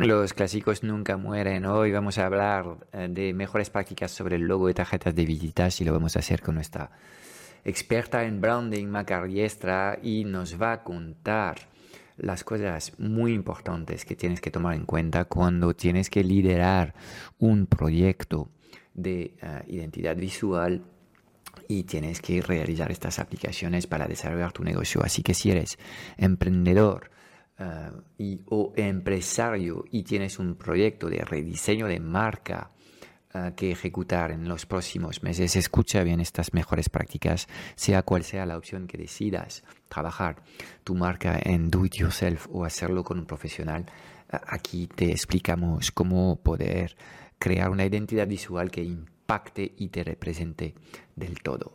Los clásicos nunca mueren. Hoy vamos a hablar eh, de mejores prácticas sobre el logo de tarjetas de visitas y lo vamos a hacer con nuestra experta en branding, Maca Riestra, y nos va a contar las cosas muy importantes que tienes que tomar en cuenta cuando tienes que liderar un proyecto de eh, identidad visual y tienes que realizar estas aplicaciones para desarrollar tu negocio. Así que si eres emprendedor, eh, y, o empresario y tienes un proyecto de rediseño de marca eh, que ejecutar en los próximos meses, escucha bien estas mejores prácticas, sea cual sea la opción que decidas, trabajar tu marca en do it yourself o hacerlo con un profesional. Eh, aquí te explicamos cómo poder crear una identidad visual que impacte y te represente del todo.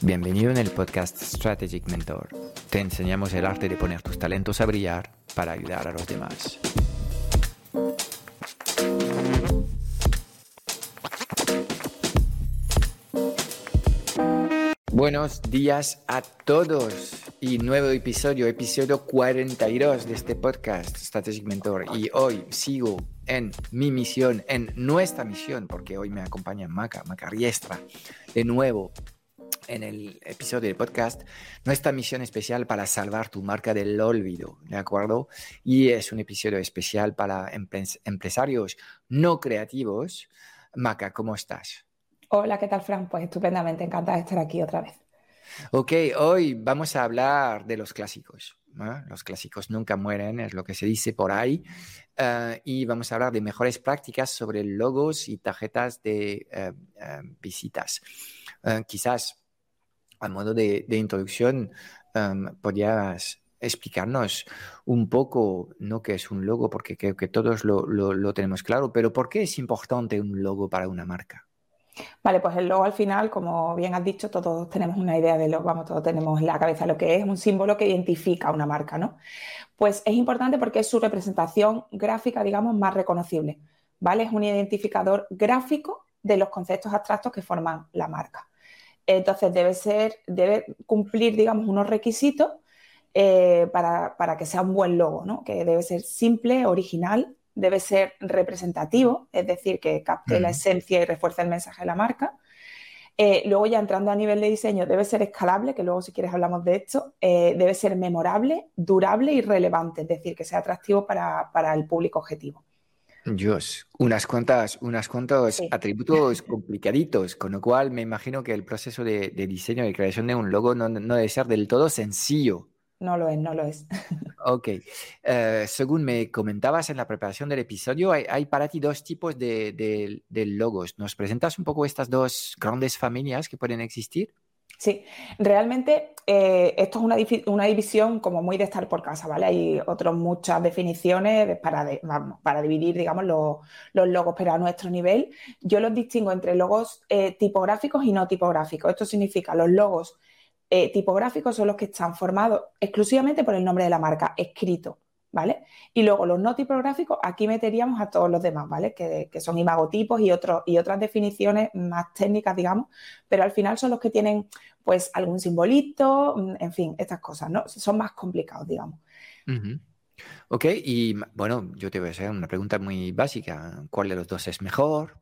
Bienvenido en el podcast Strategic Mentor. Te enseñamos el arte de poner tus talentos a brillar para ayudar a los demás. Buenos días a todos y nuevo episodio, episodio 42 de este podcast Strategic Mentor. Y hoy sigo en mi misión, en nuestra misión, porque hoy me acompaña Maca, Maca Riestra, de nuevo en el episodio del podcast nuestra misión especial para salvar tu marca del olvido, ¿de acuerdo? Y es un episodio especial para empresarios no creativos. Maca, ¿cómo estás? Hola, ¿qué tal, Fran? Pues estupendamente, encantada de estar aquí otra vez. Ok, hoy vamos a hablar de los clásicos. Los clásicos nunca mueren, es lo que se dice por ahí. Eh, y vamos a hablar de mejores prácticas sobre logos y tarjetas de eh, eh, visitas. quizás a modo de, introducción, um, ¿podrías explicarnos un poco, no qué es un logo, porque creo que todos lo, tenemos claro, pero por qué es importante un logo para una marca? Vale, pues el logo al final, como bien has dicho, todos tenemos una idea de lo, vamos, todos tenemos en la cabeza lo que es, un símbolo que identifica a una marca, ¿no? Pues es importante porque es su representación gráfica, digamos, más reconocible, ¿vale? Es un identificador gráfico de los conceptos abstractos que forman la marca. Entonces debe ser, debe cumplir, digamos, unos requisitos eh, para, que sea un buen logo, ¿no? Que debe ser simple, original, debe ser representativo, es decir, que capte la esencia y refuerce el mensaje de la marca. Eh, luego ya entrando a nivel de diseño, debe ser escalable, que luego si quieres hablamos de esto, eh, debe ser memorable, durable y relevante, es decir, que sea atractivo para el público objetivo. Dios, unas cuantas, unas cuantos atributos complicaditos, con lo cual me imagino que el proceso de, diseño y creación de un logo no, debe ser del todo sencillo. No lo es, no lo es. Ok. Eh, según me comentabas en la preparación del episodio, hay, para ti dos tipos de, de, logos. ¿Nos presentas un poco estas dos grandes familias que pueden existir? Sí, realmente eh, esto es una, división como muy de estar por casa, ¿vale? Hay otras muchas definiciones para, para dividir, digamos, los, logos, pero a nuestro nivel yo los distingo entre logos eh, tipográficos y no tipográficos. Esto significa los logos eh, tipográficos son los que están formados exclusivamente por el nombre de la marca, escrito. ¿Vale? Y luego los no tipográficos, aquí meteríamos a todos los demás, ¿vale? Que, son imagotipos y, otros, y otras definiciones más técnicas, digamos, pero al final son los que tienen, pues, algún simbolito, mm, en fin, estas cosas, ¿no? Son más complicados, digamos. Ok, y bueno, yo te voy a hacer una pregunta muy básica. ¿Cuál de los dos es mejor?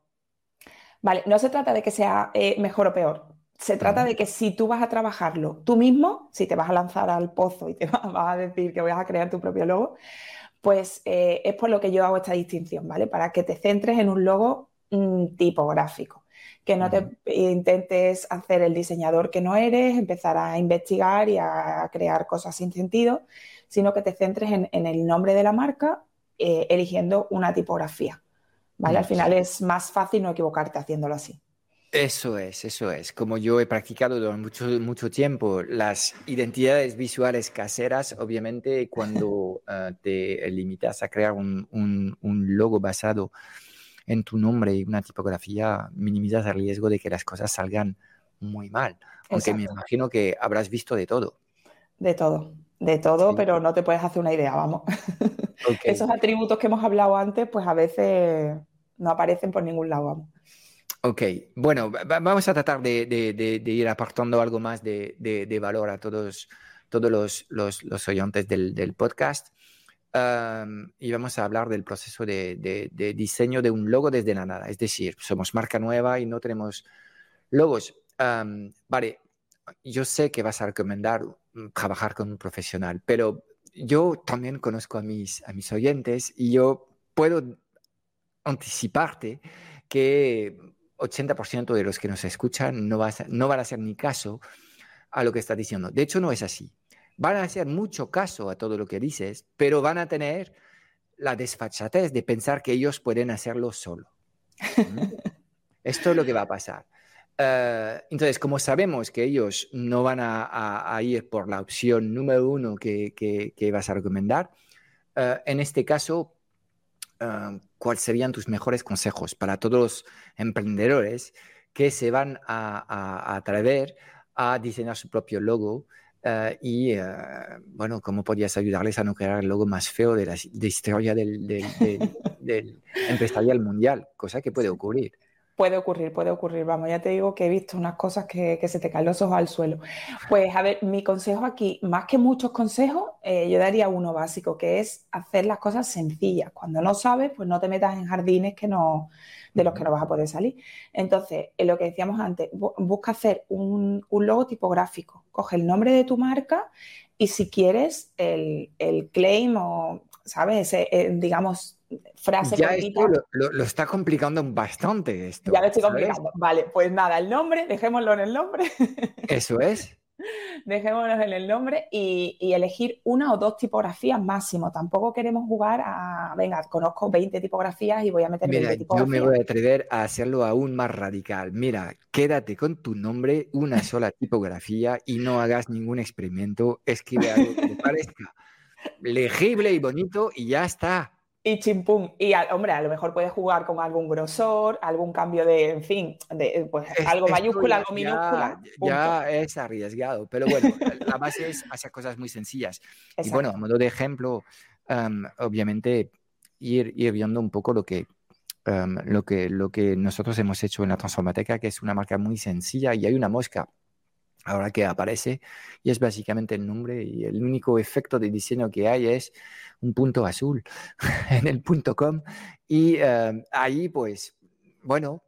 Vale, no se trata de que sea eh, mejor o peor. Se trata de que si tú vas a trabajarlo tú mismo, si te vas a lanzar al pozo y te vas, a decir que vas a crear tu propio logo, pues eh, es por lo que yo hago esta distinción, ¿vale? Para que te centres en un logo mm, tipográfico, que no te intentes hacer el diseñador que no eres, empezar a investigar y a crear cosas sin sentido, sino que te centres en, el nombre de la marca eh, eligiendo una tipografía, ¿vale? Al final es más fácil no equivocarte haciéndolo así. Eso es, eso es. Como yo he practicado durante mucho, mucho tiempo, las identidades visuales caseras, obviamente, cuando eh, te limitas a crear un, un, logo basado en tu nombre y una tipografía, minimizas el riesgo de que las cosas salgan muy mal. Aunque me imagino que habrás visto de todo. De todo, de todo, pero no te puedes hacer una idea, vamos. Esos atributos que hemos hablado antes, pues a veces no aparecen por ningún lado, vamos. Ok, bueno, vamos a tratar de, ir apartando algo más de, valor a todos, todos los, los, oyentes del, podcast. y vamos a hablar del proceso de, diseño de un logo desde la nada. Es decir, somos marca nueva y no tenemos logos. vale, yo sé que vas a recomendar mm, trabajar con un profesional, pero yo también conozco a mis, a mis oyentes y yo puedo anticiparte que 80% de los que nos escuchan no, no van a hacer ni caso a lo que estás diciendo. De hecho, no es así. Van a hacer mucho caso a todo lo que dices, pero van a tener la desfachatez de pensar que ellos pueden hacerlo solo. Esto es lo que va a pasar. Eh, entonces, como sabemos que ellos no van a, ir por la opción número uno que, que, vas a recomendar, eh, en este caso Ah, cuáles serían tus mejores consejos para todos los emprendedores que se van a, atrever a diseñar su propio logo ah, y, ah, bueno, cómo podrías ayudarles a no crear el logo más feo de la historia del, del empresarial mundial, cosa que puede ocurrir. Puede ocurrir, puede ocurrir. Vamos, ya te digo que he visto unas cosas que, se te caen los ojos al suelo. Pues a ver, mi consejo aquí, más que muchos consejos, eh, yo daría uno básico, que es hacer las cosas sencillas. Cuando no sabes, pues no te metas en jardines que no, de los que no vas a poder salir. Entonces, en lo que decíamos antes, busca hacer un, logo tipográfico. Coge el nombre de tu marca y si quieres el, el claim o, ¿sabes? Eh, digamos, frase ya esto lo, está complicando bastante esto. Ya lo estoy complicando. Vale, pues nada, el nombre, dejémoslo en el nombre. Eso es. Dejémoslo en el nombre y, elegir una o dos tipografías máximo. Tampoco queremos jugar a, venga, conozco 20 tipografías y voy a meter Mira, 20 tipografías. Yo me voy a atrever a hacerlo aún más radical. Mira, quédate con tu nombre, una sola tipografía y no hagas ningún experimento. Escribe algo que te parezca legible y bonito y ya está y chimpum. Y, hombre, a lo mejor puedes jugar con algún grosor, algún cambio de, en fin, de, pues, algo mayúscula, algo minúscula. Ya es arriesgado, pero bueno, la base es hacer cosas muy sencillas. Y bueno, a modo de ejemplo, em, obviamente, ir, ir, viendo un poco lo que, lo, que, lo que nosotros hemos hecho en la Transformateca, que es una marca muy sencilla y hay una mosca ahora que aparece y es básicamente el nombre y el único efecto de diseño que hay es un punto azul en el punto com y eh, ahí pues bueno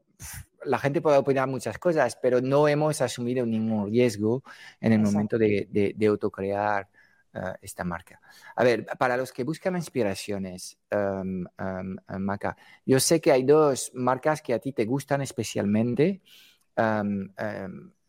la gente puede opinar muchas cosas pero no hemos asumido ningún riesgo en el momento de, de, autocrear eh, esta marca. A ver, para los que buscan inspiraciones, um, Maca, yo sé que hay dos marcas que a ti te gustan especialmente.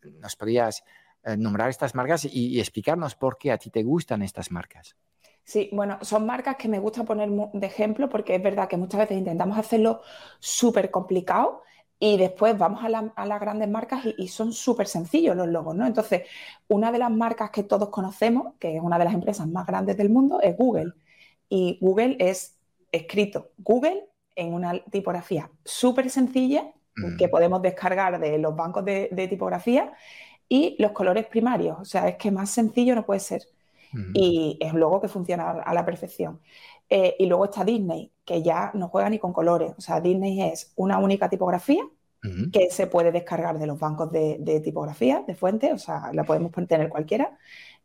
¿Nos podrías eh, nombrar estas marcas y, explicarnos por qué a ti te gustan estas marcas. Sí, bueno, son marcas que me gusta poner de ejemplo porque es verdad que muchas veces intentamos hacerlo súper complicado y después vamos a, las grandes marcas y, son súper sencillos los logos, ¿no? Entonces, una de las marcas que todos conocemos, que es una de las empresas más grandes del mundo, es Google. Y Google es escrito Google en una tipografía súper sencilla que podemos descargar de los bancos de tipografía y los colores primarios. O sea, es que más sencillo no puede ser. Y es un logo que funciona a la perfección. Eh, y luego está Disney, que ya no juega ni con colores. O sea, Disney es una única tipografía que se puede descargar de los bancos de, tipografía, de fuente, o sea, la podemos tener cualquiera,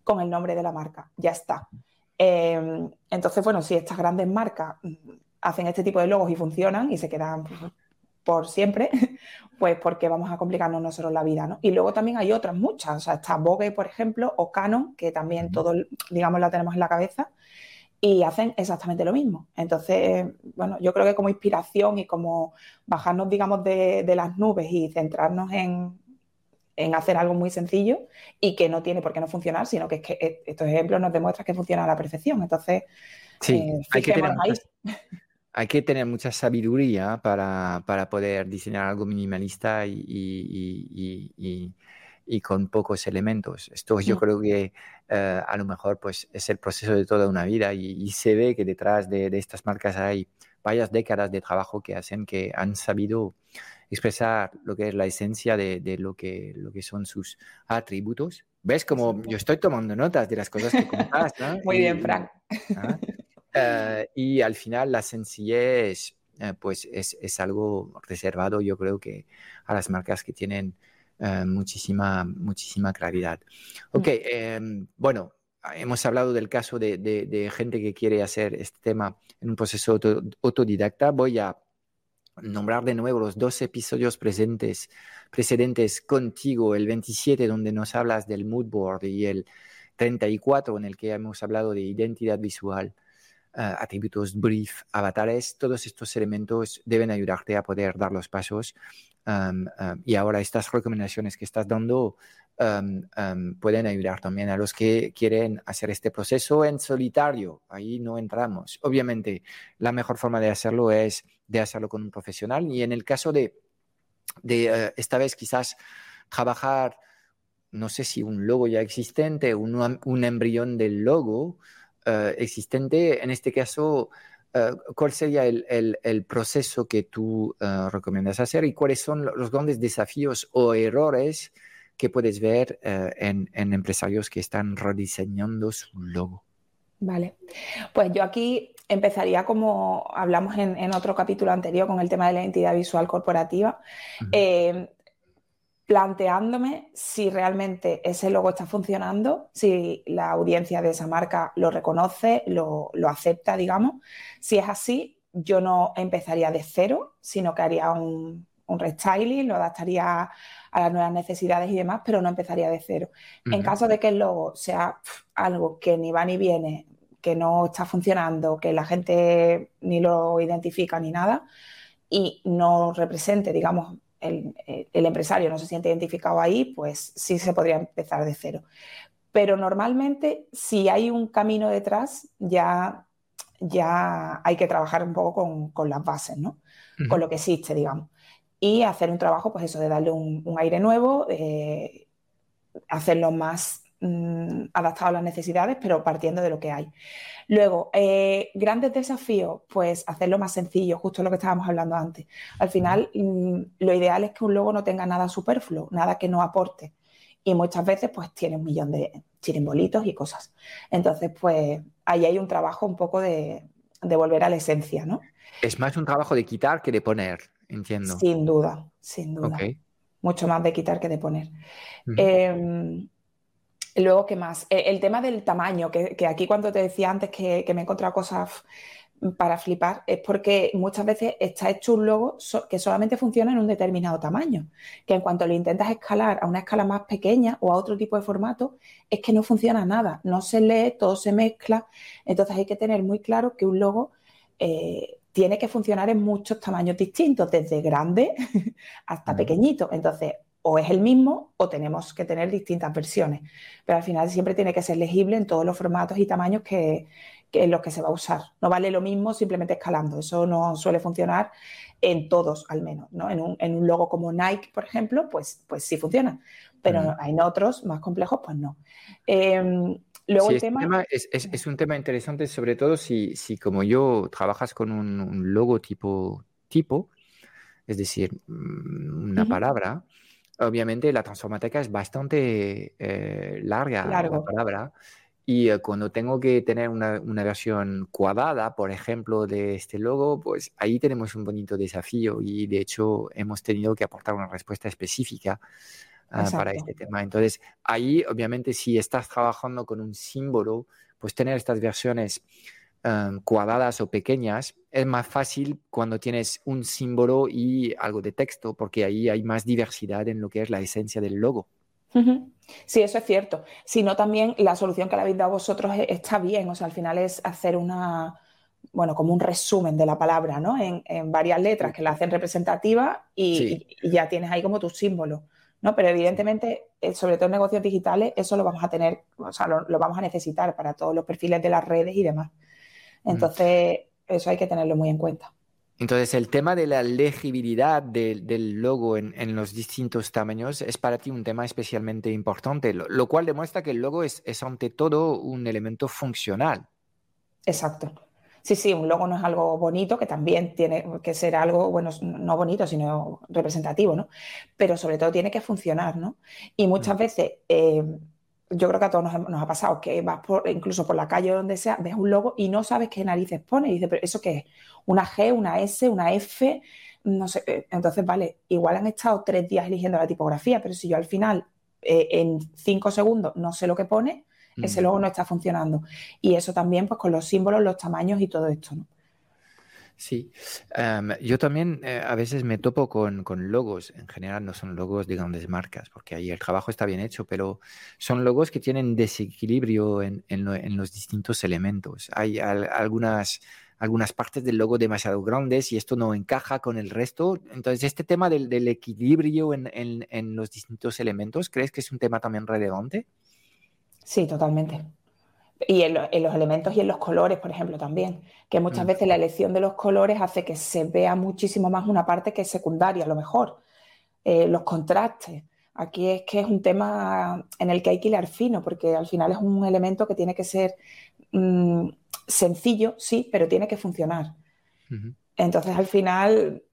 con el nombre de la marca. Ya está. Em, entonces, bueno, si estas grandes marcas mm, hacen este tipo de logos y funcionan y se quedan pues, por siempre, pues porque vamos a complicarnos nosotros la vida, ¿no? Y luego también hay otras muchas, o sea, está Vogue, por ejemplo, o Canon, que también todo, digamos, la tenemos en la cabeza, y hacen exactamente lo mismo. Entonces, bueno, yo creo que como inspiración y como bajarnos, digamos, de, las nubes y centrarnos en, hacer algo muy sencillo y que no tiene por qué no funcionar, sino que es que e, estos ejemplos nos demuestran que funciona a la perfección. Entonces, sí, eh, hay que tener ahí hay que tener mucha sabiduría para, para poder diseñar algo minimalista y, y, y, y, con pocos elementos. Esto yo mm. creo que eh, a lo mejor pues, es el proceso de toda una vida y, se ve que detrás de, de, estas marcas hay varias décadas de trabajo que hacen que han sabido expresar lo que es la esencia de, de lo, que, lo que son sus atributos. ¿Ves como yo estoy tomando notas de las cosas que comentas? Muy bien, Frank. ¿ah? Eh, y al final la sencillez eh, pues es, es, algo reservado yo creo que a las marcas que tienen eh, muchísima, muchísima claridad. Ok, mm. em, bueno, hemos hablado del caso de, de, gente que quiere hacer este tema en un proceso autodidacta. Voy a nombrar de nuevo los dos episodios presentes, precedentes contigo, el 27 donde nos hablas del mood board y el 34 en el que hemos hablado de identidad visual. Atributos, brief, avatares, todos estos elementos deben ayudarte a poder dar los pasos. y ahora estas recomendaciones que estás dando pueden ayudar también a los que quieren hacer este proceso en solitario. Ahí no entramos. Obviamente, la mejor forma de hacerlo es de hacerlo con un profesional. Y en el caso de, de eh, esta vez quizás trabajar, no sé si un logo ya existente, un, un embrión del logo, existente, en este caso, eh, ¿cuál sería el, el, proceso que tú uh, recomiendas hacer y cuáles son los grandes desafíos o errores que puedes ver en, en, empresarios que están rediseñando su logo? Vale, pues yo aquí empezaría como hablamos en, en, otro capítulo anterior con el tema de la identidad visual corporativa planteándome si realmente ese logo está funcionando, si la audiencia de esa marca lo reconoce, lo, acepta, digamos. Si es así, yo no empezaría de cero, sino que haría un, restyling, lo adaptaría a las nuevas necesidades y demás, pero no empezaría de cero. En caso de que el logo sea algo que ni va ni viene, que no está funcionando, que la gente ni lo identifica ni nada y no represente, digamos, el, empresario no se siente identificado ahí, pues sí se podría empezar de cero. Pero normalmente, si hay un camino detrás, ya, ya hay que trabajar un poco con, las bases, ¿no? Con lo que existe, digamos. Y hacer un trabajo, pues eso, de darle un, aire nuevo, eh, hacerlo más mm, adaptado a las necesidades, pero partiendo de lo que hay. Luego, eh, grandes desafíos, pues hacerlo más sencillo, justo lo que estábamos hablando antes. Al final, mm, lo ideal es que un logo no tenga nada superfluo, nada que no aporte. Y muchas veces, pues tiene un millón de chirimbolitos y cosas. Entonces, pues ahí hay un trabajo un poco de, volver a la esencia, ¿no? Es más un trabajo de quitar que de poner, entiendo. Sin duda, sin duda. Mucho más de quitar que de poner. Luego, ¿qué más? Eh, el tema del tamaño, que, aquí cuando te decía antes que, me he encontrado cosas para flipar, es porque muchas veces está hecho un logo que solamente funciona en un determinado tamaño, que en cuanto lo intentas escalar a una escala más pequeña o a otro tipo de formato, es que no funciona nada, no se lee, todo se mezcla, entonces hay que tener muy claro que un logo eh, tiene que funcionar en muchos tamaños distintos, desde grande hasta pequeñito, entonces o es el mismo o tenemos que tener distintas versiones. Pero al final siempre tiene que ser legible en todos los formatos y tamaños que, en los que se va a usar. No vale lo mismo simplemente escalando. Eso no suele funcionar en todos, al menos. ¿no? En, un, logo como Nike, por ejemplo, pues, pues sí funciona. Pero en otros más complejos, pues no. Em, luego el tema... es, un tema interesante, sobre todo si, si como yo trabajas con un, logo tipo, tipo, es decir, mm, una palabra, obviamente la transformateca es bastante eh, larga la palabra. Y eh, cuando tengo que tener una, versión cuadrada, por ejemplo, de este logo, pues ahí tenemos un bonito desafío y de hecho hemos tenido que aportar una respuesta específica ah, para este tema. Entonces, ahí obviamente si estás trabajando con un símbolo, pues tener estas versiones Em, cuadradas o pequeñas, es más fácil cuando tienes un símbolo y algo de texto, porque ahí hay más diversidad en lo que es la esencia del logo. Sí, eso es cierto. Sino también la solución que le habéis dado vosotros e, está bien, o sea, al final es hacer una, bueno, como un resumen de la palabra, ¿no? En, varias letras que la hacen representativa y, ya tienes ahí como tu símbolo, ¿no? Pero evidentemente, eh, sobre todo en negocios digitales, eso lo vamos a tener, o sea, lo vamos a necesitar para todos los perfiles de las redes y demás. Entonces, eso hay que tenerlo muy en cuenta. Entonces, el tema de la legibilidad del logo en, los distintos tamaños es para ti un tema especialmente importante, lo, cual demuestra que el logo es, ante todo un elemento funcional. Exacto. Sí, sí, un logo no es algo bonito, que también tiene que ser algo, bueno, no bonito, sino representativo, ¿no? Pero sobre todo tiene que funcionar, ¿no? Y muchas mm. veces, eh, yo creo que a todos nos, ha pasado, que vas por, incluso por la calle o donde sea, ves un logo y no sabes qué narices pone. Y dices, pero ¿eso qué es? una G, una S, una F, no sé. Eh, entonces, vale, igual han estado tres días eligiendo la tipografía, pero si yo al final, eh, en cinco segundos, no sé lo que pone, ese logo no está funcionando. Y eso también, pues con los símbolos, los tamaños y todo esto, ¿no? Sí, em, yo también eh, a veces me topo con, logos, en general no son logos de grandes marcas, porque ahí el trabajo está bien hecho, pero son logos que tienen desequilibrio en, los distintos elementos. Hay algunas algunas partes del logo demasiado grandes y esto no encaja con el resto. Entonces, este tema del, equilibrio en, los distintos elementos, ¿crees que es un tema también relevante? Sí, totalmente. Y en, los elementos y en los colores, por ejemplo, también. Que muchas mm. veces la elección de los colores hace que se vea muchísimo más una parte que es secundaria, a lo mejor. Eh, los contrastes. Aquí es que es un tema en el que hay que hilar fino, porque al final es un elemento que tiene que ser mm, sencillo, sí, pero tiene que funcionar. Entonces, al final,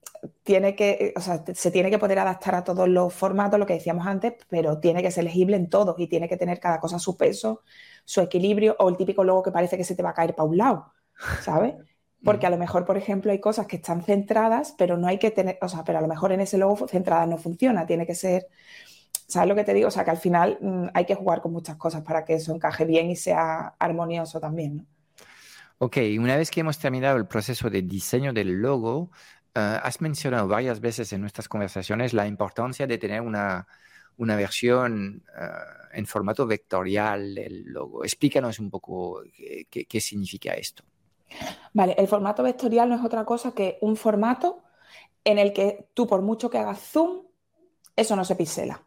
tiene que, se tiene que poder adaptar a todos los formatos, lo que decíamos antes, pero tiene que ser legible en todos y tiene que tener cada cosa su peso, su equilibrio, o el típico logo que parece que se te va a caer para un lado, ¿sabes? Porque a lo mejor, por ejemplo, hay cosas que están centradas, pero no hay que tener, o sea, pero a lo mejor en ese logo centrada no funciona, tiene que ser, ¿sabes lo que te digo? O sea, que al final mm, hay que jugar con muchas cosas para que eso encaje bien y sea armonioso también, ¿no? Ok, una vez que hemos terminado el proceso de diseño del logo, eh, has mencionado varias veces en nuestras conversaciones la importancia de tener una, versión eh, en formato vectorial del logo. Explícanos un poco qué, significa esto. Vale, el formato vectorial no es otra cosa que un formato en el que tú, por mucho que hagas zoom, eso no se pixela.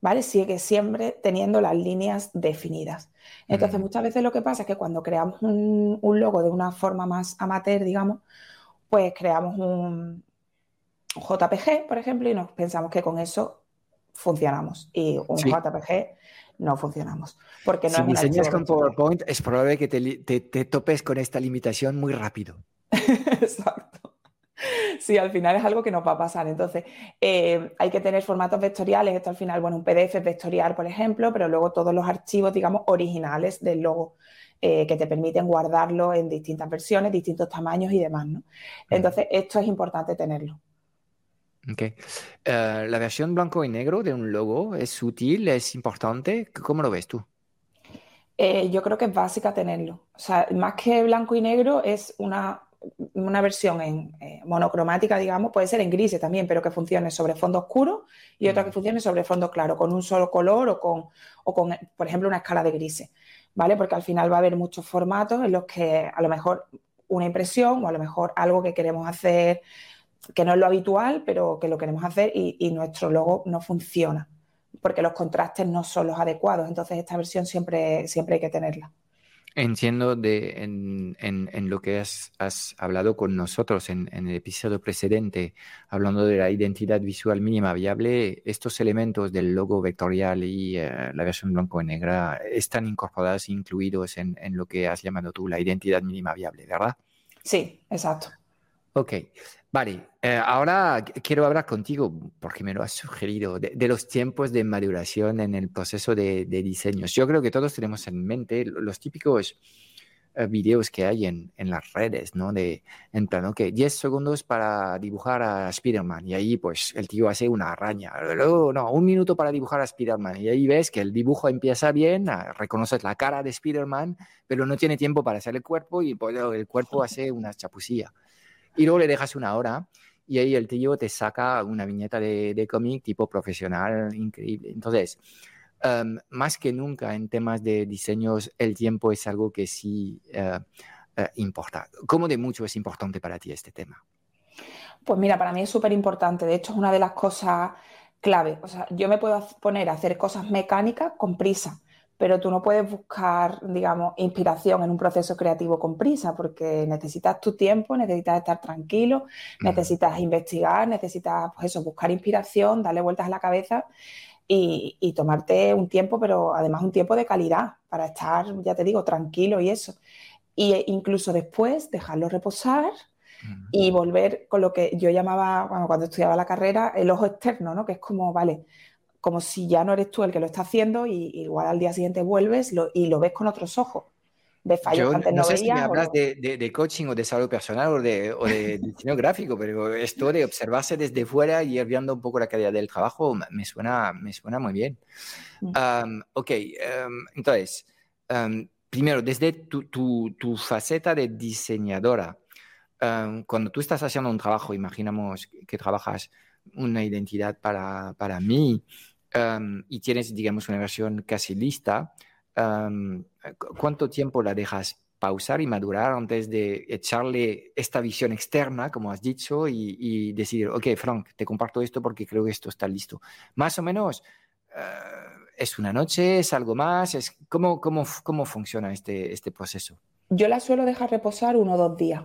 ¿Vale? Sigue siempre teniendo las líneas definidas. Entonces, mm. muchas veces lo que pasa es que cuando creamos un, logo de una forma más amateur, digamos, pues creamos un JPG, por ejemplo, y nos pensamos que con eso funcionamos. Y un JPG no funcionamos. Porque no si diseñas con PowerPoint, es probable que te topes con esta limitación muy rápido. Sí, al final es algo que nos va a pasar. Entonces, eh, hay que tener formatos vectoriales. Esto al final, bueno, un PDF es vectorial, por ejemplo, pero luego todos los archivos, digamos, originales del logo. Eh, que te permiten guardarlo en distintas versiones, distintos tamaños y demás, ¿no? Entonces, esto es importante tenerlo. Ok. Eh, ¿La versión blanco y negro de un logo es útil, es importante? ¿Cómo lo ves tú? yo creo que es básica tenerlo. O sea, más que blanco y negro es una una versión en eh, monocromática, digamos, puede ser en gris también, pero que funcione sobre fondo oscuro y otra que funcione sobre fondo claro, con un solo color o con, o con, por ejemplo, una escala de grises, ¿vale? Porque al final va a haber muchos formatos en los que a lo mejor una impresión o a lo mejor algo que queremos hacer que no es lo habitual, pero que lo queremos hacer y, y nuestro logo no funciona, porque los contrastes no son los adecuados. Entonces, esta versión siempre, siempre hay que tenerla. Entiendo de, en, lo que has, hablado con nosotros en, el episodio precedente, hablando de la identidad visual mínima viable, estos elementos del logo vectorial y eh, la versión blanco y negra están incorporados, incluidos en, lo que has llamado tú la identidad mínima viable, ¿verdad? Sí, exacto. Ok, vale. Eh, ahora quiero hablar contigo, porque me lo has sugerido, de, los tiempos de maduración en el proceso de, diseños. Yo creo que todos tenemos en mente los típicos eh, videos que hay en, las redes, ¿no? De, en plan, ok, 10 segundos para dibujar a Spider-Man y ahí pues el tío hace una araña. Luego, no, un minuto para dibujar a Spider-Man y ahí ves que el dibujo empieza bien, ah, reconoces la cara de Spider-Man, pero no tiene tiempo para hacer el cuerpo y pues, el cuerpo hace una chapucilla y luego le dejas una hora y ahí el tío te saca una viñeta de, de cómic tipo profesional increíble. Entonces, em, más que nunca en temas de diseños, el tiempo es algo que sí eh, eh, importa. ¿Cómo de mucho es importante para ti este tema? Pues mira, para mí es súper importante. De hecho, es una de las cosas clave. O sea, yo me puedo poner a hacer cosas mecánicas con prisa, pero tú no puedes buscar, digamos, inspiración en un proceso creativo con prisa, porque necesitas tu tiempo, necesitas estar tranquilo, necesitas investigar, necesitas, pues eso, buscar inspiración, darle vueltas a la cabeza y, tomarte un tiempo, pero además un tiempo de calidad para estar, ya te digo, tranquilo y eso. Y incluso después dejarlo reposar y volver con lo que yo llamaba, cuando estudiaba la carrera, el ojo externo, ¿no? Que es como, vale, como si ya no eres tú el que lo está haciendo y igual al día siguiente vuelves y lo ves con otros ojos. De fallos antes no, sé si me hablas de, coaching o de salud personal o de, o de diseño gráfico, pero esto de observarse desde fuera y ir viendo un poco la calidad del trabajo me suena, me suena muy bien. Mm. ok, entonces, primero, desde tu, tu, tu, faceta de diseñadora, cuando tú estás haciendo un trabajo, imaginamos que trabajas una identidad para, para mí, y tienes, digamos, una versión casi lista, ¿cuánto tiempo la dejas pausar y madurar antes de echarle esta visión externa, como has dicho, y, decir, ok, Frank, te comparto esto porque creo que esto está listo? Más o menos, eh, ¿es una noche? ¿Es algo más? Es, ¿cómo, cómo, cómo funciona este, este proceso? Yo la suelo dejar reposar uno o dos días.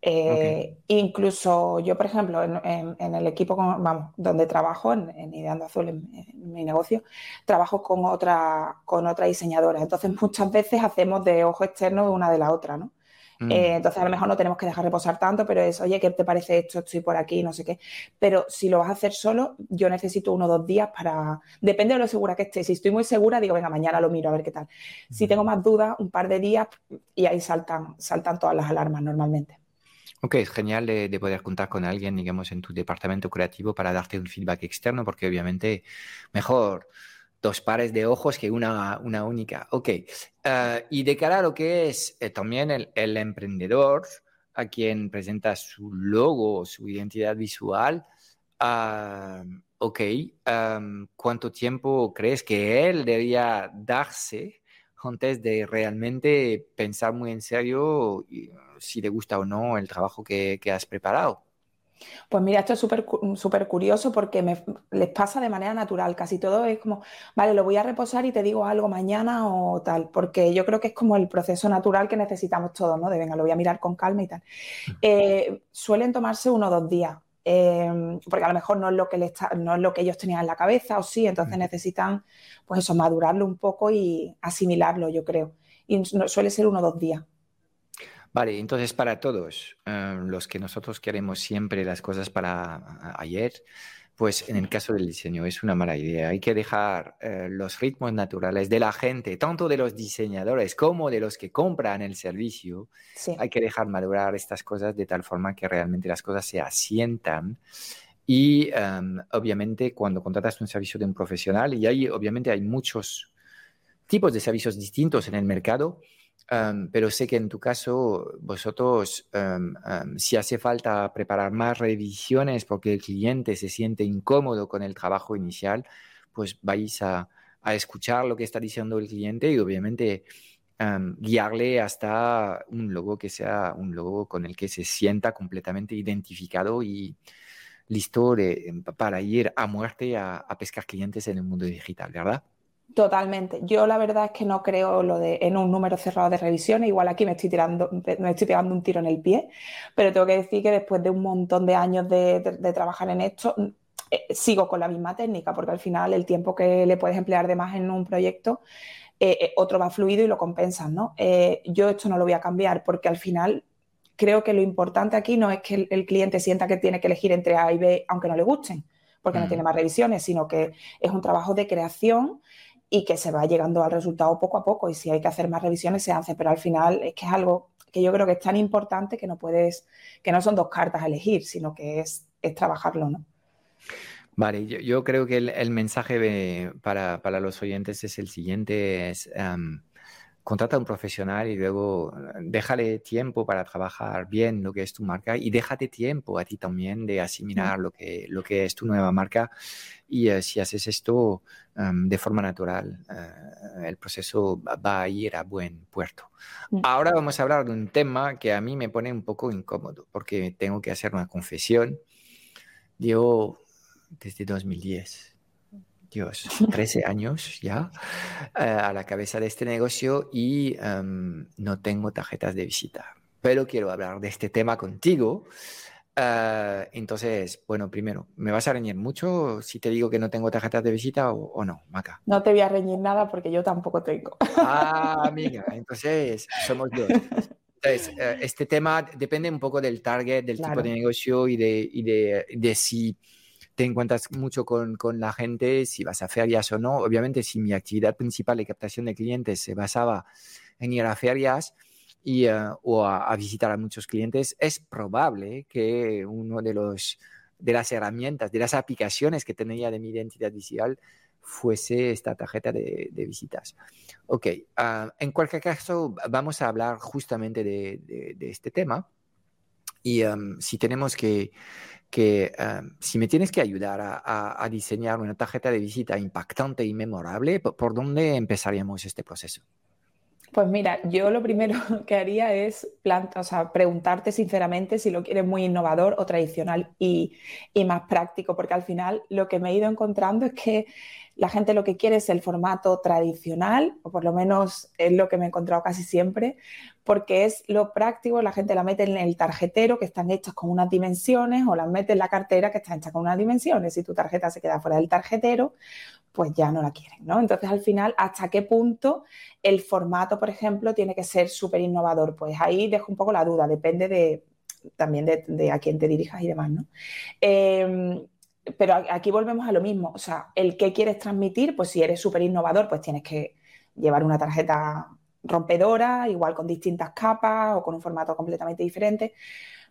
Eh, incluso yo, por ejemplo, en, el equipo vamos, donde trabajo, en, Ideando Azul, en, mi negocio, trabajo con otra, con otra diseñadora. Entonces, muchas veces hacemos de ojo externo de una de la otra, ¿no? Mm. Eh, entonces, a lo mejor no tenemos que dejar reposar tanto, pero es, oye, ¿qué te parece esto? Estoy por aquí, no sé qué. Pero si lo vas a hacer solo, yo necesito uno o dos días para. Depende de lo segura que esté. Si estoy muy segura, digo, venga, mañana lo miro a ver qué tal. Si tengo más dudas, un par de días y ahí saltan, saltan todas las alarmas normalmente. Ok, es genial de, poder contar con alguien, digamos, en tu departamento creativo para darte un feedback externo, porque obviamente mejor dos pares de ojos que una, una única. Ok, eh, y de cara a lo que es eh, también el, emprendedor, a quien presenta su logo, su identidad visual, ah, ok, ¿cuánto tiempo crees que él debería darse antes de realmente pensar muy en serio? si le gusta o no el trabajo que, has preparado. Pues mira, esto es súper curioso porque me, les pasa de manera natural. Casi todo es como, vale, lo voy a reposar y te digo algo mañana o tal, porque yo creo que es como el proceso natural que necesitamos todos, ¿no? De venga, lo voy a mirar con calma y tal. Eh, suelen tomarse uno o dos días, eh, porque a lo mejor no es, lo que no es lo que ellos tenían en la cabeza, o sí, entonces necesitan, pues eso, madurarlo un poco y asimilarlo, yo creo. Y suele ser uno o dos días. Vale, entonces para todos eh, los que nosotros queremos siempre las cosas para ayer, pues en el caso del diseño es una mala idea. Hay que dejar eh, los ritmos naturales de la gente, tanto de los diseñadores como de los que compran el servicio. Hay que dejar madurar estas cosas de tal forma que realmente las cosas se asientan. Y em, obviamente cuando contratas un servicio de un profesional, y ahí obviamente hay muchos tipos de servicios distintos en el mercado, pero sé que en tu caso, vosotros, si hace falta preparar más revisiones porque el cliente se siente incómodo con el trabajo inicial, pues vais a, a escuchar lo que está diciendo el cliente y obviamente guiarle hasta un logo que sea un logo con el que se sienta completamente identificado y listo para ir a muerte a, a pescar clientes en el mundo digital, ¿verdad? Totalmente. Yo la verdad es que no creo lo de en un número cerrado de revisiones. Igual aquí me estoy tirando, me estoy pegando un tiro en el pie, pero tengo que decir que después de un montón de años de, trabajar en esto, eh, sigo con la misma técnica, porque al final el tiempo que le puedes emplear de más en un proyecto, eh, eh, otro va fluido y lo compensas, ¿no? yo esto no lo voy a cambiar, porque al final creo que lo importante aquí no es que el, cliente sienta que tiene que elegir entre A y B, aunque no le gusten, porque no mm. tiene más revisiones, sino que es un trabajo de creación y que se va llegando al resultado poco a poco y si hay que hacer más revisiones se hace, pero al final es que es algo que yo creo que es tan importante que no puedes, que no son dos cartas a elegir, sino que es, es trabajarlo, ¿no? Vale, yo, creo que el, mensaje para, para, los oyentes es el siguiente, es contrata a un profesional y luego eh, déjale tiempo para trabajar bien lo que es tu marca y déjate tiempo a ti también de asimilar lo que, lo que es tu nueva marca. Y eh, si haces esto em, de forma natural, eh, el proceso va a ir a buen puerto. Ahora vamos a hablar de un tema que a mí me pone un poco incómodo porque tengo que hacer una confesión. Yo desde 2010 Dios, 13 años ya eh, a la cabeza de este negocio y em, no tengo tarjetas de visita. Pero quiero hablar de este tema contigo. Eh, entonces, bueno, primero, ¿me vas a reñir mucho si te digo que no tengo tarjetas de visita o, no, Maca? No te voy a reñir nada porque yo tampoco tengo. Ah, amiga, entonces somos dos. Entonces, eh, este tema depende un poco del target, del tipo de negocio y de, y de, de si te encuentras mucho con, con, la gente, si vas a ferias o no. Obviamente, si mi actividad principal de captación de clientes se basaba en ir a ferias y, eh, o a, visitar a muchos clientes, es probable que uno de los de las herramientas, de las aplicaciones que tenía de mi identidad digital fuese esta tarjeta de, visitas. Ok, ah, en cualquier caso, vamos a hablar justamente de, de, este tema. Y um, si tenemos que, que em, si me tienes que ayudar a, diseñar una tarjeta de visita impactante y memorable, ¿por, dónde empezaríamos este proceso? Pues mira, yo lo primero que haría es o sea, preguntarte sinceramente si lo quieres muy innovador o tradicional y, y, más práctico, porque al final lo que me he ido encontrando es que la gente lo que quiere es el formato tradicional, o por lo menos es lo que me he encontrado casi siempre, porque es lo práctico, la gente la mete en el tarjetero que están hechas con unas dimensiones o la mete en la cartera que está hecha con unas dimensiones. Si tu tarjeta se queda fuera del tarjetero, pues ya no la quieren, ¿no? Entonces, al final, ¿hasta qué punto el formato, por ejemplo, tiene que ser súper innovador? Pues ahí dejo un poco la duda, depende de también de, a quién te dirijas y demás, ¿no? Em, pero aquí volvemos a lo mismo, o sea, el qué quieres transmitir, pues si eres súper innovador, pues tienes que llevar una tarjeta rompedora, igual con distintas capas o con un formato completamente diferente.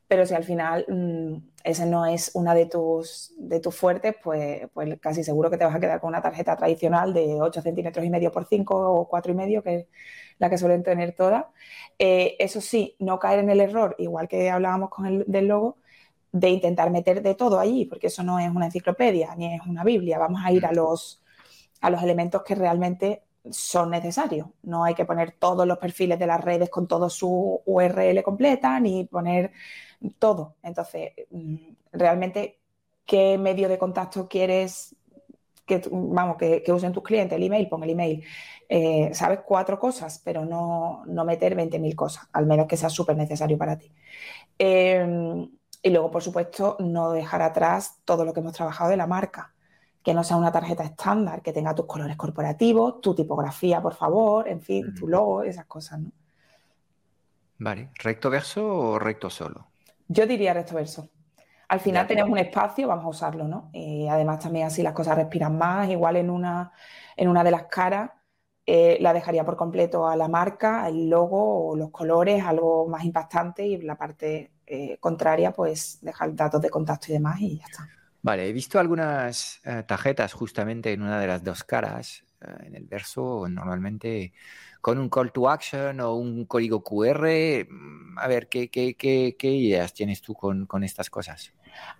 Pero si al final mm, ese no es una de tus, de tus fuertes, pues, pues casi seguro que te vas a quedar con una tarjeta tradicional de 8 centímetros y medio por 5 o 4 y medio, que es la que suelen tener todas. Eh, eso sí, no caer en el error, igual que hablábamos con el del logo, de intentar meter de todo allí, porque eso no es una enciclopedia ni es una Biblia. Vamos a ir a los, a los elementos que realmente son necesarios. No hay que poner todos los perfiles de las redes con todo su URL completa, ni poner todo. Entonces, mm, realmente, ¿qué medio de contacto quieres que, vamos, que, usen tus clientes? El email, pon el email. Eh, sabes cuatro cosas, pero no, no meter 20.000 cosas, al menos que sea súper necesario para ti. Em, y luego, por supuesto, no dejar atrás todo lo que hemos trabajado de la marca que no sea una tarjeta estándar, que tenga tus colores corporativos, tu tipografía, por favor, en fin, tu logo, esas cosas, ¿no? Vale, ¿recto verso o recto solo? Yo diría recto verso. Al final tenemos un espacio, vamos a usarlo, ¿no? Y además también así las cosas respiran más, igual en una, en una de las caras eh, la dejaría por completo a la marca, el logo o los colores, algo más impactante y la parte eh, contraria pues dejar datos de contacto y demás y ya está. Vale, he visto algunas eh, tarjetas justamente en una de las dos caras, eh, en el verso, normalmente con un call to action o un código QR. Mm, a ver, ¿qué, qué, qué, qué ideas tienes tú con, con, estas cosas?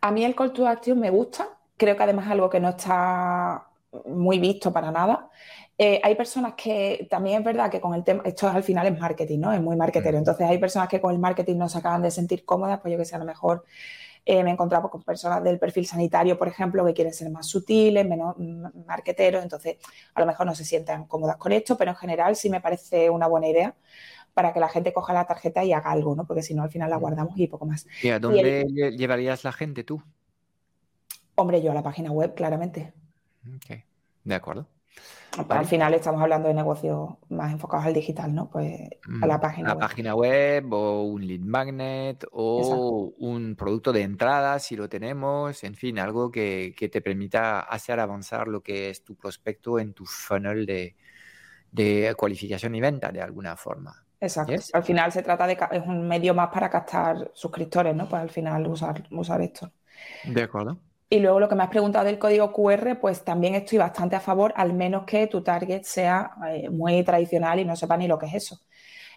A mí el call to action me gusta. Creo que además es algo que no está muy visto para nada. Eh, hay personas que también es verdad que con el tema, esto al final es marketing, ¿no? Es muy marketero. Entonces hay personas que con el marketing no se acaban de sentir cómodas, pues yo que sé, a lo mejor eh, me he encontrado con personas del perfil sanitario, por ejemplo, que quieren ser más sutiles, menos marqueteros, entonces a lo mejor no se sientan cómodas con esto, pero en general sí me parece una buena idea para que la gente coja la tarjeta y haga algo, ¿no? Porque si no, al final la guardamos y poco más. ¿Y a dónde llevarías la gente tú? Hombre, yo a la página web, claramente. Ok, de acuerdo. Al final estamos hablando de negocios más enfocados al digital, ¿no? Pues a la mm, página la web. página web o un lead magnet o un producto de entrada si lo tenemos, en fin, algo que, te permita hacer avanzar lo que es tu prospecto en tu funnel de, cualificación y venta de alguna forma. Exacto. Al final se trata de es un medio más para captar suscriptores, ¿no? Pues al final usar, usar esto. De acuerdo. Y luego lo que me has preguntado del código QR, pues también estoy bastante a favor, al menos que tu target sea eh, muy tradicional y no sepa ni lo que es eso.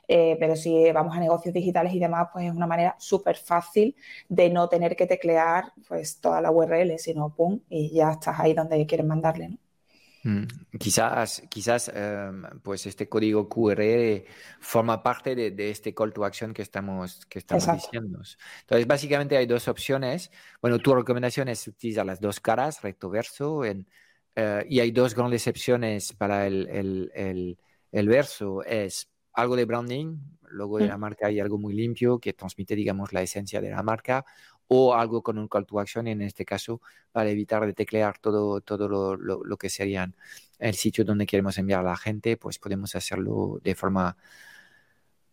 Eh, pero si vamos a negocios digitales y demás, pues es una manera súper fácil de no tener que teclear pues toda la URL, sino pum, y ya estás ahí donde quieres mandarle, ¿no? Mm, quizás, quizás em, pues este código QR forma parte de, este call to action que estamos, que estamos diciendo. Entonces, básicamente hay dos opciones. Bueno, tu recomendación es utilizar las dos caras, recto verso, en, eh, y hay dos grandes excepciones para el, el, el, verso. Es algo de branding, logo de la mm. marca y algo muy limpio que transmite, digamos, la esencia de la marca, o algo con un call to action, en este caso, para evitar de teclear todo, todo lo, lo, que serían el sitio donde queremos enviar a la gente, pues podemos hacerlo de forma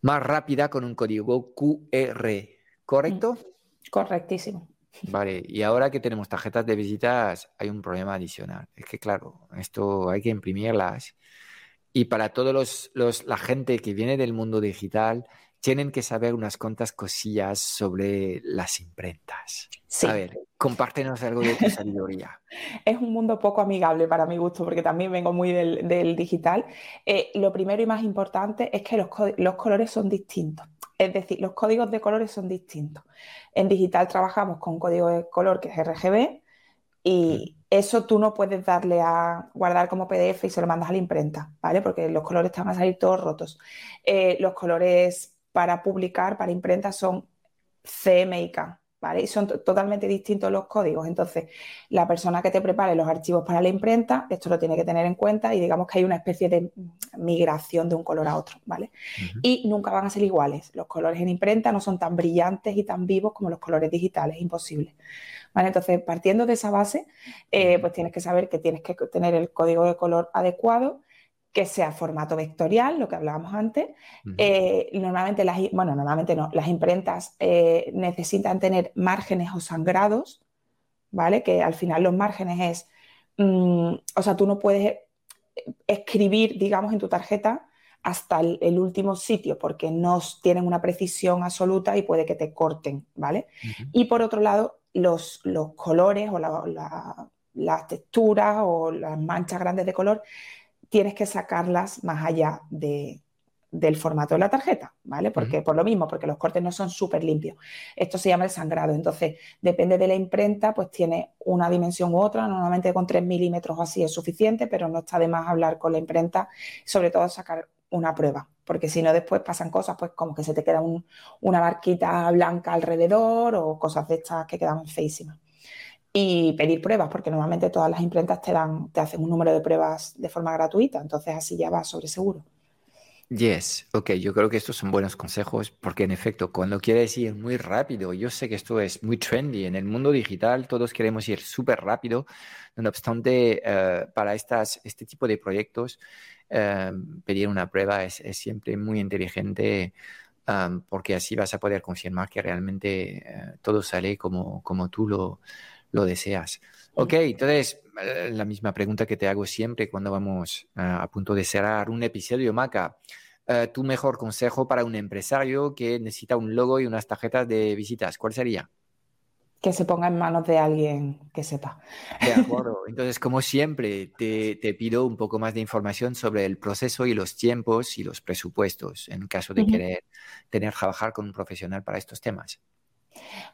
más rápida con un código QR, ¿correcto? Mm. Correctísimo. Vale, y ahora que tenemos tarjetas de visitas, hay un problema adicional. Es que, claro, esto hay que imprimirlas. Y para todos los, los la gente que viene del mundo digital, tienen que saber unas cuantas cosillas sobre las imprentas. A ver, compártenos algo de tu sabiduría. es un mundo poco amigable para mi gusto, porque también vengo muy del, digital. Eh, lo primero y más importante es que los, los colores son distintos. Es decir, los códigos de colores son distintos. En digital trabajamos con un código de color que es RGB y eso tú no puedes darle a guardar como PDF y se lo mandas a la imprenta, ¿vale? Porque los colores te van a salir todos rotos. Eh, los colores para publicar, para imprenta, son CMYK, ¿vale? Y son totalmente distintos los códigos. Entonces, la persona que te prepare los archivos para la imprenta, esto lo tiene que tener en cuenta y digamos que hay una especie de migración de un color a otro, ¿vale? Y nunca van a ser iguales. Los colores en imprenta no son tan brillantes y tan vivos como los colores digitales, imposible. ¿Vale? Entonces, partiendo de esa base, eh, pues tienes que saber que tienes que tener el código de color adecuado, que sea formato vectorial, lo que hablábamos antes. Eh, normalmente las, bueno, normalmente no, las imprentas eh, necesitan tener márgenes o sangrados, ¿vale? Que al final los márgenes es, mm, o sea, tú no puedes escribir, digamos, en tu tarjeta hasta el, último sitio porque no tienen una precisión absoluta y puede que te corten, ¿vale? Y por otro lado, los, los colores o las texturas o las manchas grandes de color tienes que sacarlas más allá del formato de la tarjeta, ¿vale? Porque por lo mismo, porque los cortes no son súper limpios. Esto se llama el sangrado. Entonces, depende de la imprenta, pues tiene una dimensión u otra. Normalmente con 3 milímetros o así es suficiente, pero no está de más hablar con la imprenta, sobre todo sacar una prueba, porque si no después pasan cosas, pues como que se te queda una marquita blanca alrededor o cosas de estas que quedan feísimas y pedir pruebas, porque normalmente todas las imprentas te dan, te hacen un número de pruebas de forma gratuita, entonces así ya vas sobre seguro. Yes, ok, yo creo que estos son buenos consejos porque en efecto, cuando quieres ir muy rápido, yo sé que esto es muy trendy, en el mundo digital todos queremos ir súper rápido, no obstante, eh, para estas, este tipo de proyectos, eh, pedir una prueba es, siempre muy inteligente um, porque así vas a poder confirmar que realmente eh, todo sale como, como tú lo, lo deseas. Ok, entonces eh, la misma pregunta que te hago siempre cuando vamos eh, a punto de cerrar un episodio, Maca. Eh, tu mejor consejo para un empresario que necesita un logo y unas tarjetas de visitas, ¿cuál sería? Que se ponga en manos de alguien que sepa. De acuerdo. Entonces, como siempre, te, pido un poco más de información sobre el proceso y los tiempos y los presupuestos en caso de querer tener trabajar con un profesional para estos temas.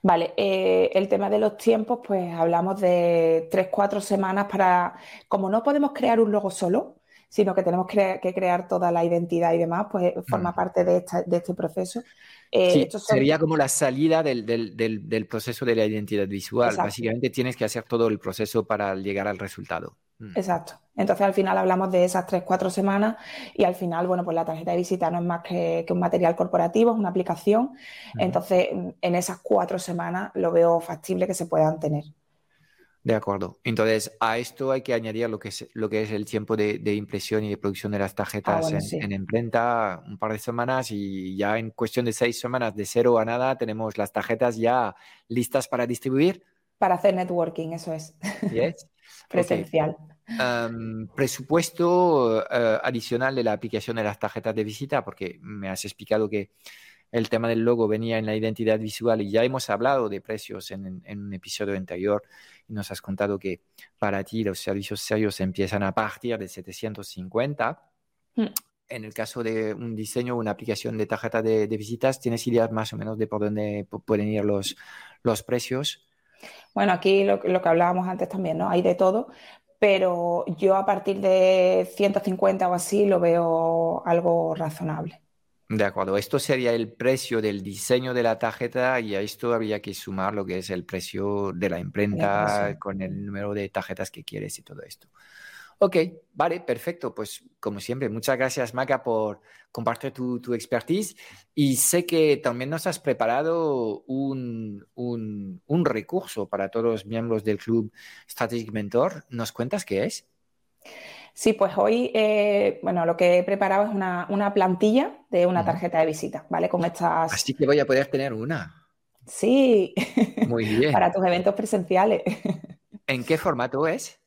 Vale, eh, el tema de los tiempos, pues hablamos de tres, cuatro semanas para, como no podemos crear un logo solo, sino que tenemos que, crear toda la identidad y demás, pues forma mm. parte de, este proceso. Eh, sería como la salida del, proceso de la identidad visual. Básicamente tienes que hacer todo el proceso para llegar al resultado. Mm. Exacto. Entonces al final hablamos de esas tres, cuatro semanas y al final, bueno, pues la tarjeta de visita no es más que, un material corporativo, es una aplicación. Entonces en esas cuatro semanas lo veo factible que se puedan tener. De acuerdo. Entonces, a esto hay que añadir lo que es, lo que es el tiempo de, impresión y de producción de las tarjetas ah, en, imprenta, un par de semanas y ya en cuestión de seis semanas, de cero a nada, tenemos las tarjetas ya listas para distribuir. Para hacer networking, eso es. Yes. Presencial. presupuesto eh, adicional de la aplicación de las tarjetas de visita, porque me has explicado que el tema del logo venía en la identidad visual y ya hemos hablado de precios en, un episodio anterior y nos has contado que para ti los servicios serios empiezan a partir de 750. Mm. En el caso de un diseño o una aplicación de tarjeta de, visitas, ¿tienes ideas más o menos de por dónde pueden ir los, los precios? Bueno, aquí lo, lo, que hablábamos antes también, ¿no? Hay de todo, pero yo a partir de 150 o así lo veo algo razonable. De acuerdo, esto sería el precio del diseño de la tarjeta y a esto habría que sumar lo que es el precio de la imprenta con el número de tarjetas que quieres y todo esto. Ok, vale, perfecto. Pues como siempre, muchas gracias Maca por compartir tu, tu expertise y sé que también nos has preparado un, un, un, recurso para todos los miembros del club Strategic Mentor. ¿Nos cuentas qué es? Sí, pues hoy, eh, bueno, lo que he preparado es una, una plantilla de una tarjeta de visita, ¿vale? Con estas... Así que voy a poder tener una. Sí. Muy bien. para tus eventos presenciales. ¿En qué formato es?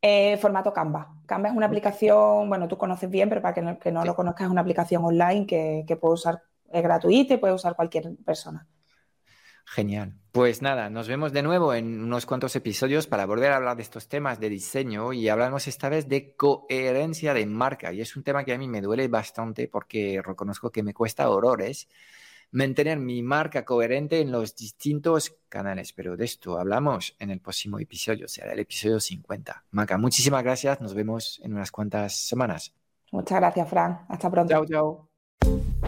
Eh, formato Canva. Canva es una aplicación, bueno, tú conoces bien, pero para que no, que no lo conozcas, es una aplicación online que, que puede usar, es gratuita y puede usar cualquier persona. Genial. Pues nada, nos vemos de nuevo en unos cuantos episodios para volver a hablar de estos temas de diseño y hablamos esta vez de coherencia de marca. Y es un tema que a mí me duele bastante porque reconozco que me cuesta horrores mantener mi marca coherente en los distintos canales. Pero de esto hablamos en el próximo episodio, será el episodio 50. Maca, muchísimas gracias. Nos vemos en unas cuantas semanas. Muchas gracias, Fran. Hasta pronto. Chao, chao.